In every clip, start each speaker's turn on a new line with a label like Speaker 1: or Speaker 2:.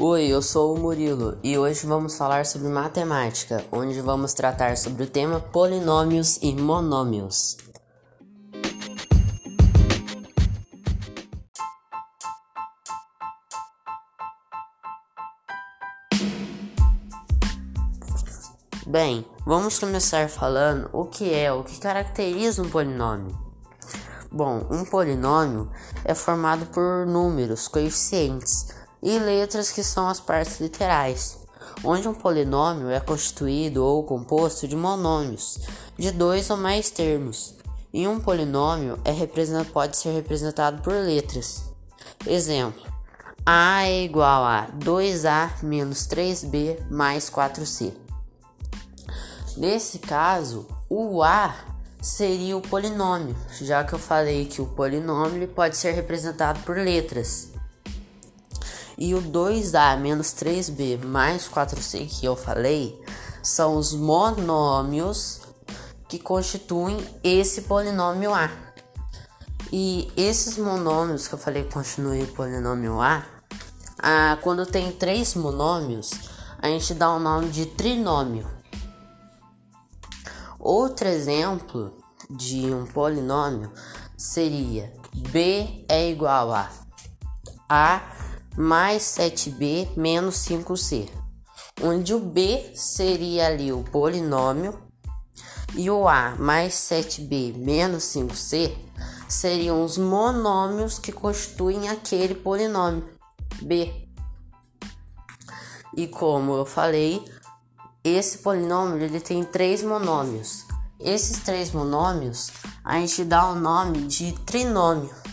Speaker 1: Oi, eu sou o Murilo e hoje vamos falar sobre matemática, onde vamos tratar sobre o tema polinômios e monômios. Bem, vamos começar falando o que é, o que caracteriza um polinômio. Bom, um polinômio é formado por números, coeficientes e letras que são as partes literais, onde um polinômio é constituído ou composto de monômios, de dois ou mais termos. E um polinômio é pode ser representado por letras. Exemplo: A é igual a 2A menos 3B mais 4C. Nesse caso, o A seria o polinômio, já que eu falei que o polinômio pode ser representado por letras. E o 2A menos 3B mais 4C que eu falei são os monômios que constituem esse polinômio A. E esses monômios que eu falei que constituem polinômio A, a, quando tem três monômios, a gente dá o nome de trinômio. Outro exemplo de um polinômio seria b é igual a a mais 7b menos 5c, onde o b seria ali o polinômio e o a mais 7b menos 5c seriam os monômios que constituem aquele polinômio b. E como eu falei, esse polinômio ele tem três monômios. Esses três monômios a gente dá o nome de trinômio.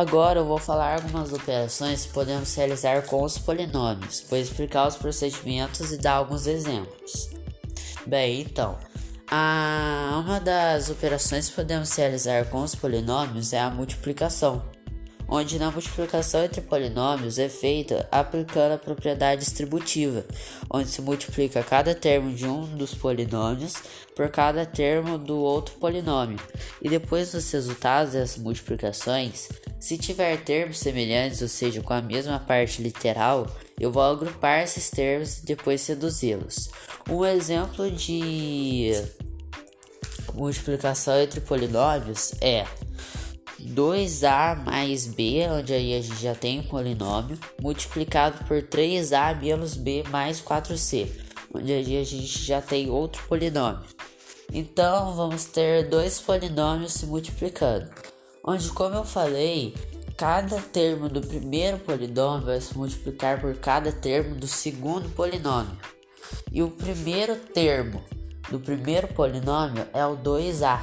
Speaker 1: Agora eu vou falar algumas operações que podemos realizar com os polinômios, vou explicar os procedimentos e dar alguns exemplos. Bem, então, a, uma das operações que podemos realizar com os polinômios é a multiplicação onde na multiplicação entre polinômios é feita aplicando a propriedade distributiva, onde se multiplica cada termo de um dos polinômios por cada termo do outro polinômio, e depois dos resultados dessas multiplicações, se tiver termos semelhantes, ou seja, com a mesma parte literal, eu vou agrupar esses termos e depois reduzi-los. Um exemplo de multiplicação entre polinômios é 2a mais b, onde aí a gente já tem um polinômio, multiplicado por 3a menos b mais 4c, onde aí a gente já tem outro polinômio. Então vamos ter dois polinômios se multiplicando, onde, como eu falei, cada termo do primeiro polinômio vai se multiplicar por cada termo do segundo polinômio. E o primeiro termo do primeiro polinômio é o 2a,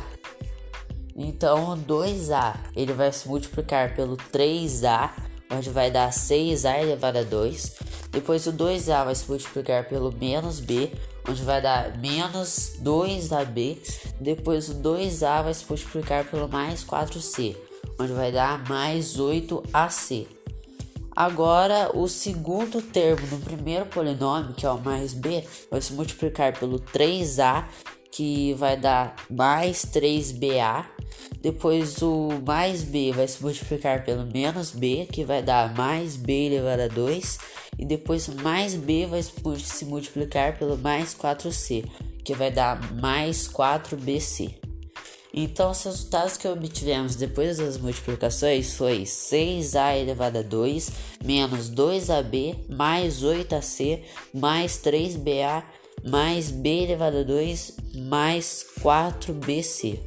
Speaker 1: então, 2a ele vai se multiplicar pelo 3a, onde vai dar 6a elevado a 2. Depois o 2a vai se multiplicar pelo menos b, onde vai dar menos 2ab. Depois o 2a vai se multiplicar pelo mais 4c, onde vai dar mais 8ac. Agora, o segundo termo do primeiro polinômio, que é o mais b, vai se multiplicar pelo 3a, que vai dar mais 3ba. Depois o mais b vai se multiplicar pelo menos b, que vai dar mais b elevado a 2. E depois o mais b vai se multiplicar pelo mais 4c, que vai dar mais 4bc. Então, os resultados que obtivemos depois das multiplicações foi 6a elevado a 2 menos 2ab mais 8ac mais 3ba mais b elevado a 2 mais 4bc.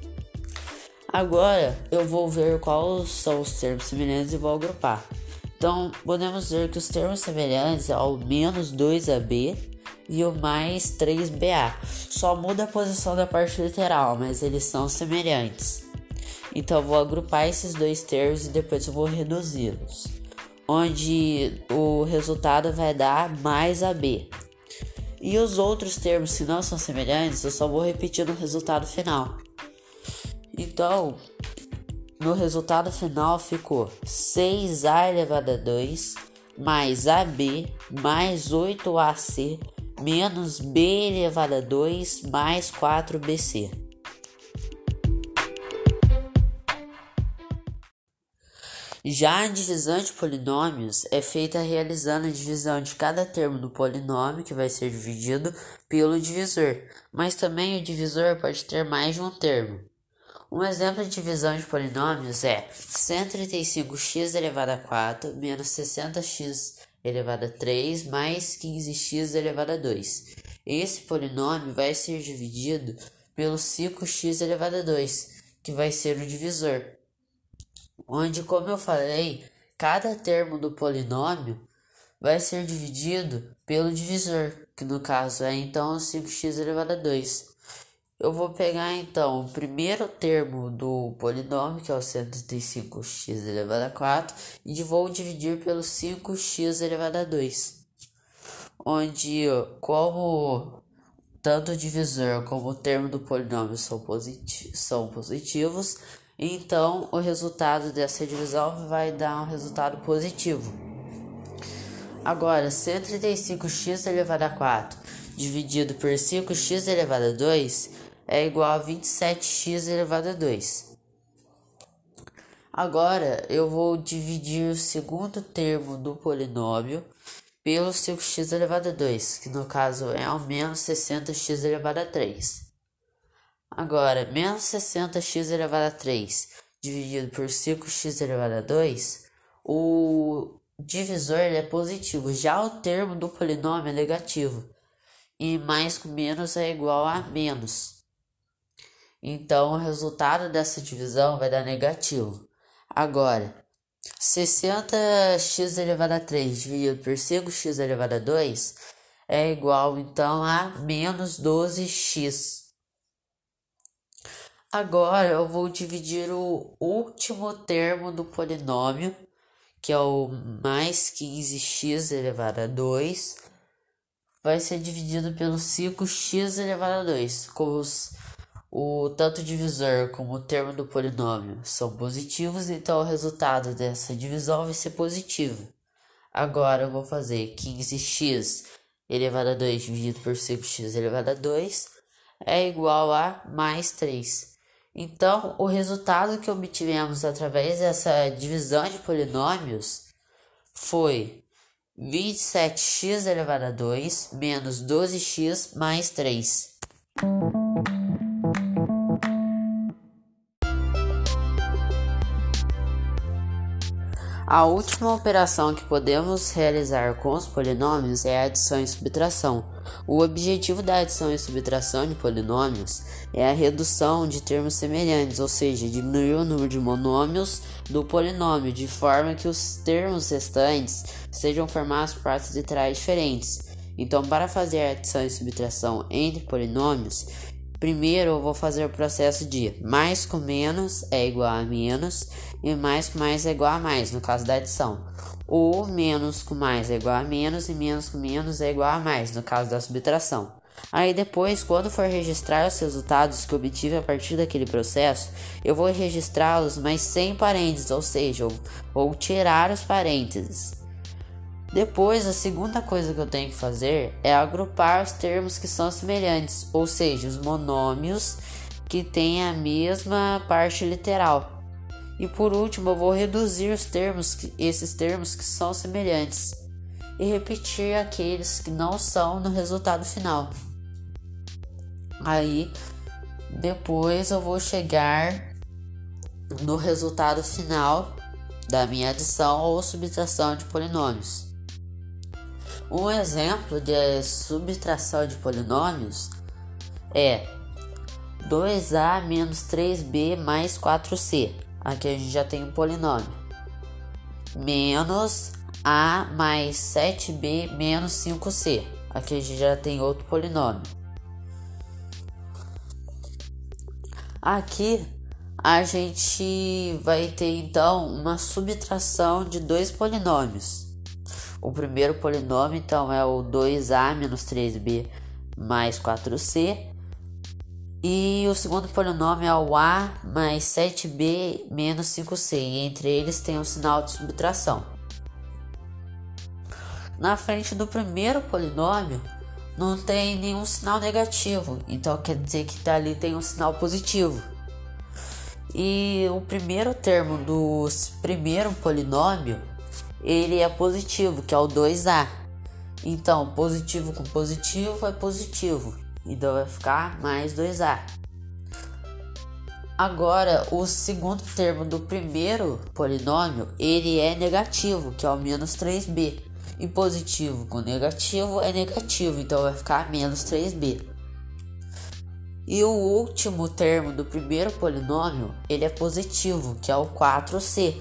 Speaker 1: Agora eu vou ver quais são os termos semelhantes e vou agrupar. Então podemos ver que os termos semelhantes é o menos 2AB e o mais 3BA. Só muda a posição da parte literal, mas eles são semelhantes. Então vou agrupar esses dois termos e depois eu vou reduzi-los. Onde o resultado vai dar mais AB. E os outros termos, se não são semelhantes, eu só vou repetir no resultado final. Então, no resultado final ficou 6a elevado a 2 mais AB mais 8AC menos B elevado a 2 mais 4BC. Já a divisão de polinômios é feita realizando a divisão de cada termo do polinômio, que vai ser dividido, pelo divisor, mas também o divisor pode ter mais de um termo. Um exemplo de divisão de polinômios é 135x elevado a 4 menos 60x elevado a 3 mais 15x elevado a 2. Esse polinômio vai ser dividido pelo 5x elevado a 2, que vai ser o divisor. Onde, como eu falei, cada termo do polinômio vai ser dividido pelo divisor, que no caso é então 5x elevado a 2. Eu vou pegar então o primeiro termo do polinômio, que é o 135x elevado a 4, e vou dividir pelo 5x elevado a 2. Onde, como tanto o divisor como o termo do polinômio são, positi são positivos, então o resultado dessa divisão vai dar um resultado positivo. Agora, 135x elevado a 4 dividido por 5x elevado a 2 é igual a 27x elevado a 2. Agora eu vou dividir o segundo termo do polinômio pelo 5x elevado a 2, que no caso é ao menos 60x elevado a 3. Agora, menos 60x elevado a 3 dividido por 5x elevado a 2, o divisor é positivo, já o termo do polinômio é negativo, e mais com menos é igual a menos. Então, o resultado dessa divisão vai dar negativo. Agora, 60x elevado a 3 dividido por 5x elevado a 2 é igual, então, a menos 12x. Agora, eu vou dividir o último termo do polinômio, que é o mais 15x elevado a 2, vai ser dividido pelo 5x elevado a 2, com os o tanto divisor como o termo do polinômio são positivos, então o resultado dessa divisão vai ser positivo. Agora eu vou fazer 15x elevado a 2 dividido por 5x elevado a 2 é igual a mais 3. Então, o resultado que obtivemos através dessa divisão de polinômios foi 27x elevado a 2 menos 12x mais 3. A última operação que podemos realizar com os polinômios é a adição e subtração. O objetivo da adição e subtração de polinômios é a redução de termos semelhantes, ou seja, diminuir o número de monômios do polinômio, de forma que os termos restantes sejam formados por partes literais diferentes. Então, para fazer a adição e subtração entre polinômios, Primeiro eu vou fazer o processo de mais com menos é igual a menos e mais com mais é igual a mais, no caso da adição. Ou menos com mais é igual a menos e menos com menos é igual a mais, no caso da subtração. Aí depois, quando for registrar os resultados que obtive a partir daquele processo, eu vou registrá-los, mas sem parênteses, ou seja, eu vou tirar os parênteses. Depois, a segunda coisa que eu tenho que fazer é agrupar os termos que são semelhantes, ou seja, os monômios que têm a mesma parte literal. E por último, eu vou reduzir os termos, esses termos que são semelhantes e repetir aqueles que não são no resultado final. Aí, depois eu vou chegar no resultado final da minha adição ou subtração de polinômios. Um exemplo de subtração de polinômios é 2a menos 3b mais 4c. Aqui a gente já tem um polinômio. Menos a mais 7b menos 5c. Aqui a gente já tem outro polinômio. Aqui a gente vai ter então uma subtração de dois polinômios. O primeiro polinômio, então, é o 2a menos 3b mais 4c. E o segundo polinômio é o A mais 7B menos 5C. E entre eles tem o um sinal de subtração. Na frente do primeiro polinômio não tem nenhum sinal negativo, então quer dizer que tá ali tem um sinal positivo. E o primeiro termo do primeiro polinômio ele é positivo, que é o 2A. Então, positivo com positivo é positivo. Então vai ficar mais 2A. Agora, o segundo termo do primeiro polinômio, ele é negativo, que é o menos 3b. E positivo com negativo é negativo, então vai ficar menos 3b. E o último termo do primeiro polinômio, ele é positivo, que é o 4c.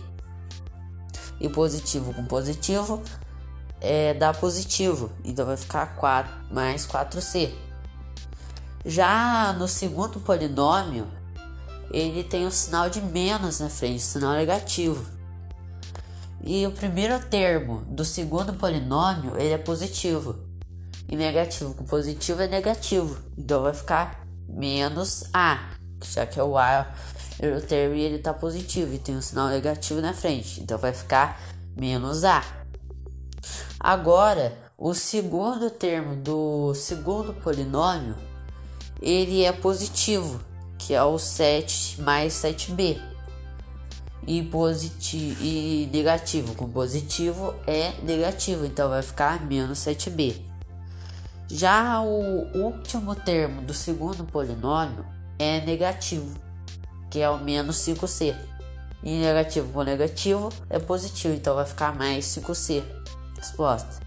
Speaker 1: E positivo com positivo é, dá positivo, então vai ficar 4 mais 4c. Já no segundo polinômio, ele tem o sinal de menos na frente, sinal negativo. E o primeiro termo do segundo polinômio, ele é positivo. E negativo com positivo é negativo. Então vai ficar menos A, já que é o A, o termo ele está positivo e tem um sinal negativo na frente. Então vai ficar menos A. Agora, o segundo termo do segundo polinômio ele é positivo, que é o 7 mais 7b. E, positivo, e negativo com positivo é negativo, então vai ficar menos 7b. Já o último termo do segundo polinômio é negativo, que é o menos 5c. E negativo com negativo é positivo, então vai ficar mais 5c. Resposta.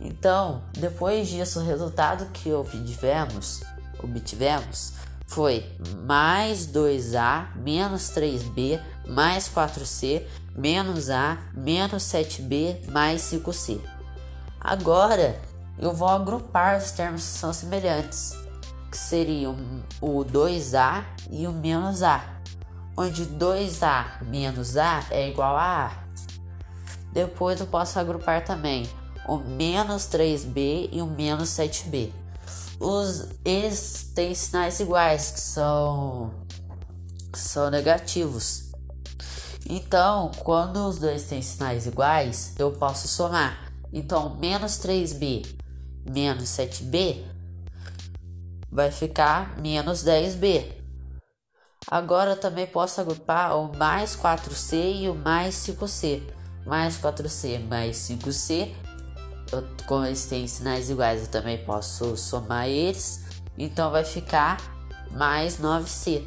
Speaker 1: Então, depois disso, o resultado que obtivemos obtivemos foi mais 2A menos 3B mais 4C menos A menos 7B mais 5C. Agora eu vou agrupar os termos que são semelhantes, que seriam o 2A e o menos A, onde 2A menos A é igual a A. Depois eu posso agrupar também o menos 3B e o menos 7B os, eles têm sinais iguais, que são, são negativos. Então, quando os dois têm sinais iguais, eu posso somar. Então, menos 3b menos 7b vai ficar menos 10b. Agora também posso agrupar o mais 4c e o mais 5c. Mais 4c mais 5c eu, como eles têm sinais iguais, eu também posso somar eles. Então vai ficar mais 9c.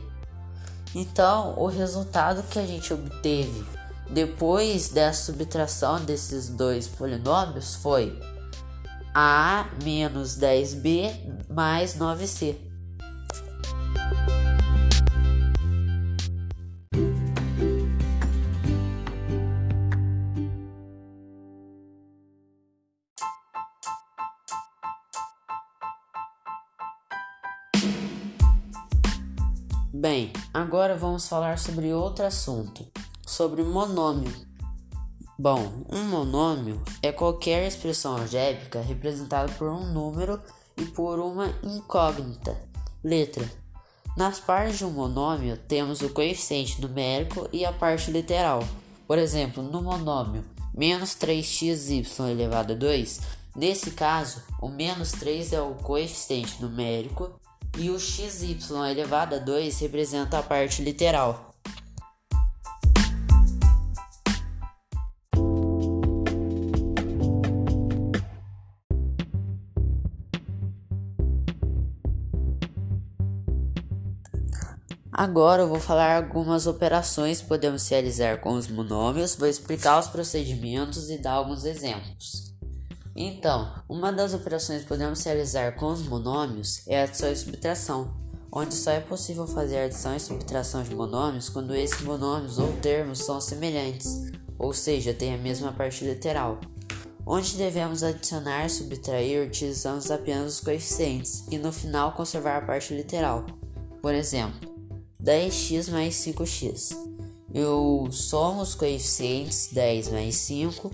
Speaker 1: Então, o resultado que a gente obteve depois da subtração desses dois polinômios foi a menos 10b mais 9c. Bem, agora vamos falar sobre outro assunto, sobre monômio. Bom, um monômio é qualquer expressão algébrica representada por um número e por uma incógnita, letra. Nas partes de um monômio temos o coeficiente numérico e a parte literal. Por exemplo, no monômio menos 3xy elevado a 2, nesse caso, o menos 3 é o coeficiente numérico e o xy elevado a 2 representa a parte literal. Agora eu vou falar algumas operações que podemos realizar com os monômios, vou explicar os procedimentos e dar alguns exemplos. Então, uma das operações que podemos realizar com os monômios é a adição e subtração, onde só é possível fazer adição e subtração de monômios quando esses monômios ou termos são semelhantes, ou seja, têm a mesma parte literal. Onde devemos adicionar e subtrair, utilizamos apenas os coeficientes e no final conservar a parte literal. Por exemplo, 10x mais 5x. Eu somo os coeficientes 10 mais 5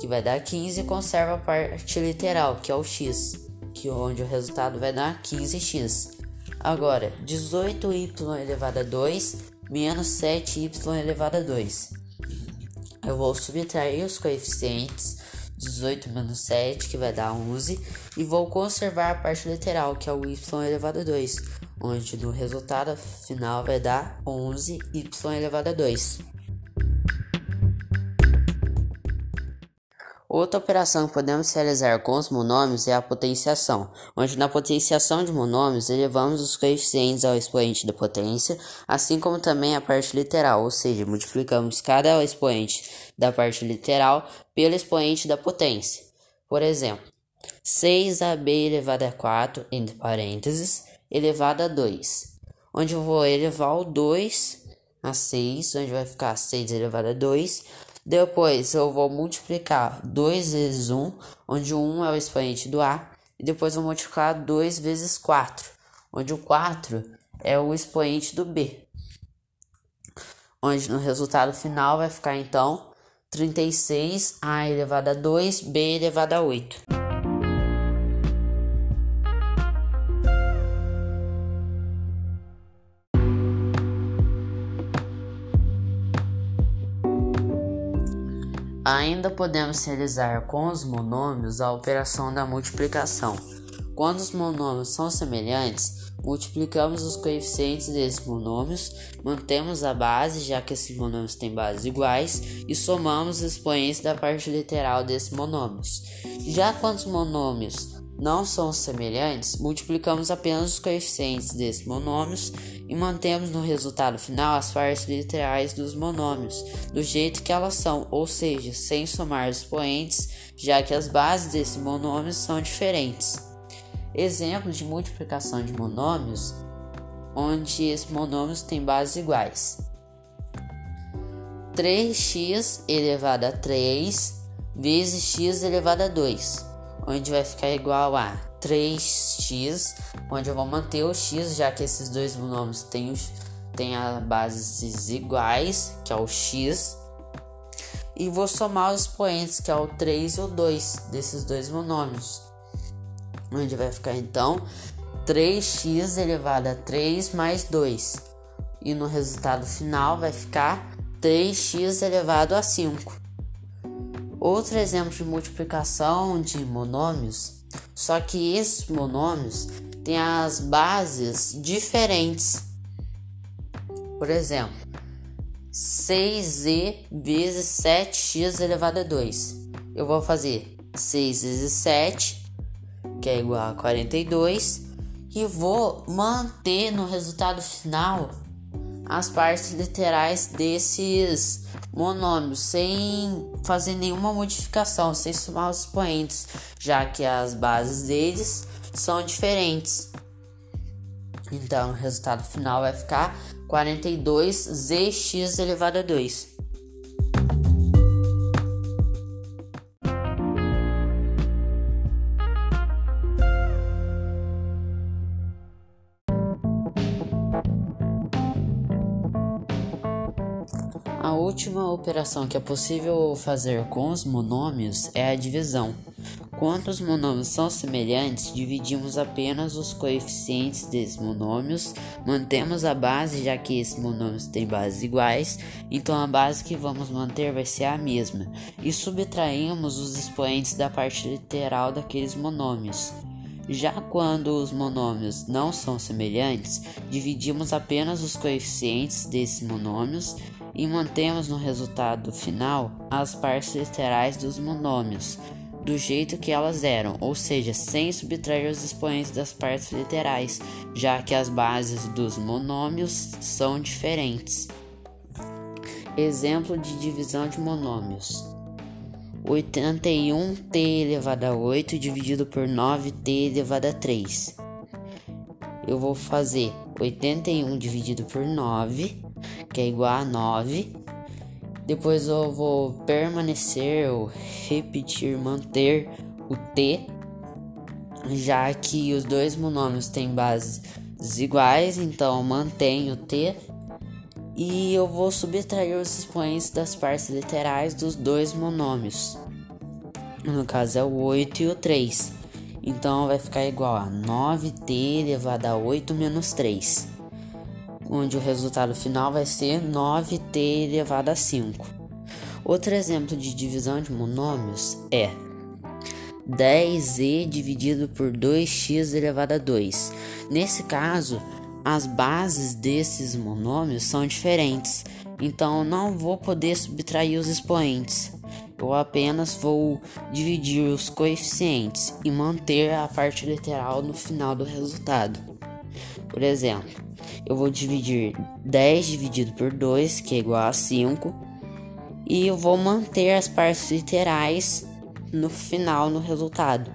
Speaker 1: que vai dar 15, conserva a parte literal, que é o x, que onde o resultado vai dar 15x. Agora, 18y elevado a 2 menos 7y elevado a 2. Eu vou subtrair os coeficientes 18 menos 7, que vai dar 11, e vou conservar a parte literal, que é o y elevado a 2, onde no resultado final vai dar 11y elevado a 2. Outra operação que podemos realizar com os monômios é a potenciação, onde na potenciação de monômios elevamos os coeficientes ao expoente da potência, assim como também a parte literal, ou seja, multiplicamos cada expoente da parte literal pelo expoente da potência. Por exemplo, 6ab elevado a 4, entre parênteses, elevado a 2, onde eu vou elevar o 2 a 6, onde vai ficar 6 elevado a 2, depois eu vou multiplicar 2 vezes 1, onde o 1 é o expoente do A, e depois vou multiplicar 2 vezes 4, onde o 4 é o expoente do B. Onde no resultado final vai ficar então 36A elevado a 2, B elevado a 8. Ainda podemos realizar com os monômios a operação da multiplicação. Quando os monômios são semelhantes, multiplicamos os coeficientes desses monômios, mantemos a base, já que esses monômios têm bases iguais, e somamos os expoentes da parte literal desses monômios. Já quando os monômios não são semelhantes, multiplicamos apenas os coeficientes desses monômios e mantemos no resultado final as partes literais dos monômios, do jeito que elas são, ou seja, sem somar os expoentes, já que as bases desses monômios são diferentes. Exemplos de multiplicação de monômios onde esses monômios têm bases iguais. 3x elevado a 3 vezes x elevado a 2 onde vai ficar igual a 3x, onde eu vou manter o x, já que esses dois monômios têm, têm as bases iguais, que é o x, e vou somar os expoentes, que é o 3 e o 2 desses dois monômios, onde vai ficar então 3x elevado a 3 mais 2, e no resultado final vai ficar 3x elevado a 5. Outro exemplo de multiplicação de monômios, só que esses monômios têm as bases diferentes. Por exemplo, 6z vezes 7x elevado a 2. Eu vou fazer 6 vezes 7, que é igual a 42, e vou manter no resultado final as partes literais desses monômios sem fazer nenhuma modificação, sem somar os expoentes, já que as bases deles são diferentes. Então, o resultado final vai ficar 42zx elevado a 2. A última operação que é possível fazer com os monômios é a divisão. Quando os monômios são semelhantes, dividimos apenas os coeficientes desses monômios, mantemos a base, já que esses monômios têm bases iguais, então a base que vamos manter vai ser a mesma, e subtraímos os expoentes da parte literal daqueles monômios. Já quando os monômios não são semelhantes, dividimos apenas os coeficientes desses monômios e mantemos no resultado final as partes literais dos monômios do jeito que elas eram, ou seja, sem subtrair os expoentes das partes literais, já que as bases dos monômios são diferentes. Exemplo de divisão de monômios: 81t elevado a 8 dividido por 9t elevado a 3. Eu vou fazer 81 dividido por 9 que é igual a 9. Depois eu vou permanecer ou repetir, manter o t, já que os dois monômios têm bases iguais, então mantenho o t. E eu vou subtrair os expoentes das partes literais dos dois monômios. No caso é o 8 e o 3. Então vai ficar igual a 9t elevado a 8 menos 3, onde o resultado final vai ser 9t elevado a 5. Outro exemplo de divisão de monômios é 10e dividido por 2x elevado a 2. Nesse caso, as bases desses monômios são diferentes, então não vou poder subtrair os expoentes. Eu apenas vou dividir os coeficientes e manter a parte literal no final do resultado. Por exemplo, eu vou dividir 10 dividido por 2, que é igual a 5, e eu vou manter as partes literais no final no resultado,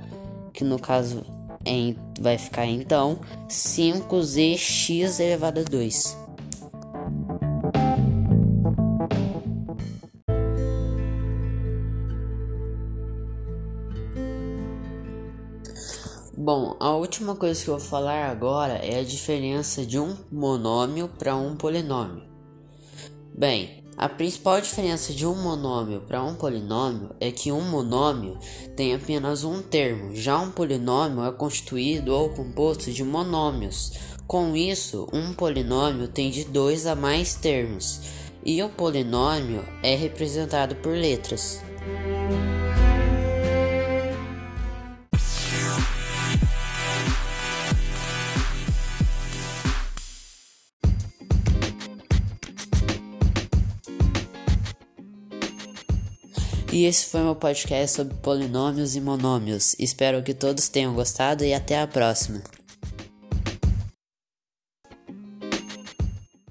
Speaker 1: que no caso em, vai ficar então 5zx elevado a 2. Bom, a última coisa que eu vou falar agora é a diferença de um monômio para um polinômio. Bem, a principal diferença de um monômio para um polinômio é que um monômio tem apenas um termo, já um polinômio é constituído ou composto de monômios. Com isso, um polinômio tem de dois a mais termos, e o polinômio é representado por letras. E esse foi meu podcast sobre polinômios e monômios. Espero que todos tenham gostado e até a próxima.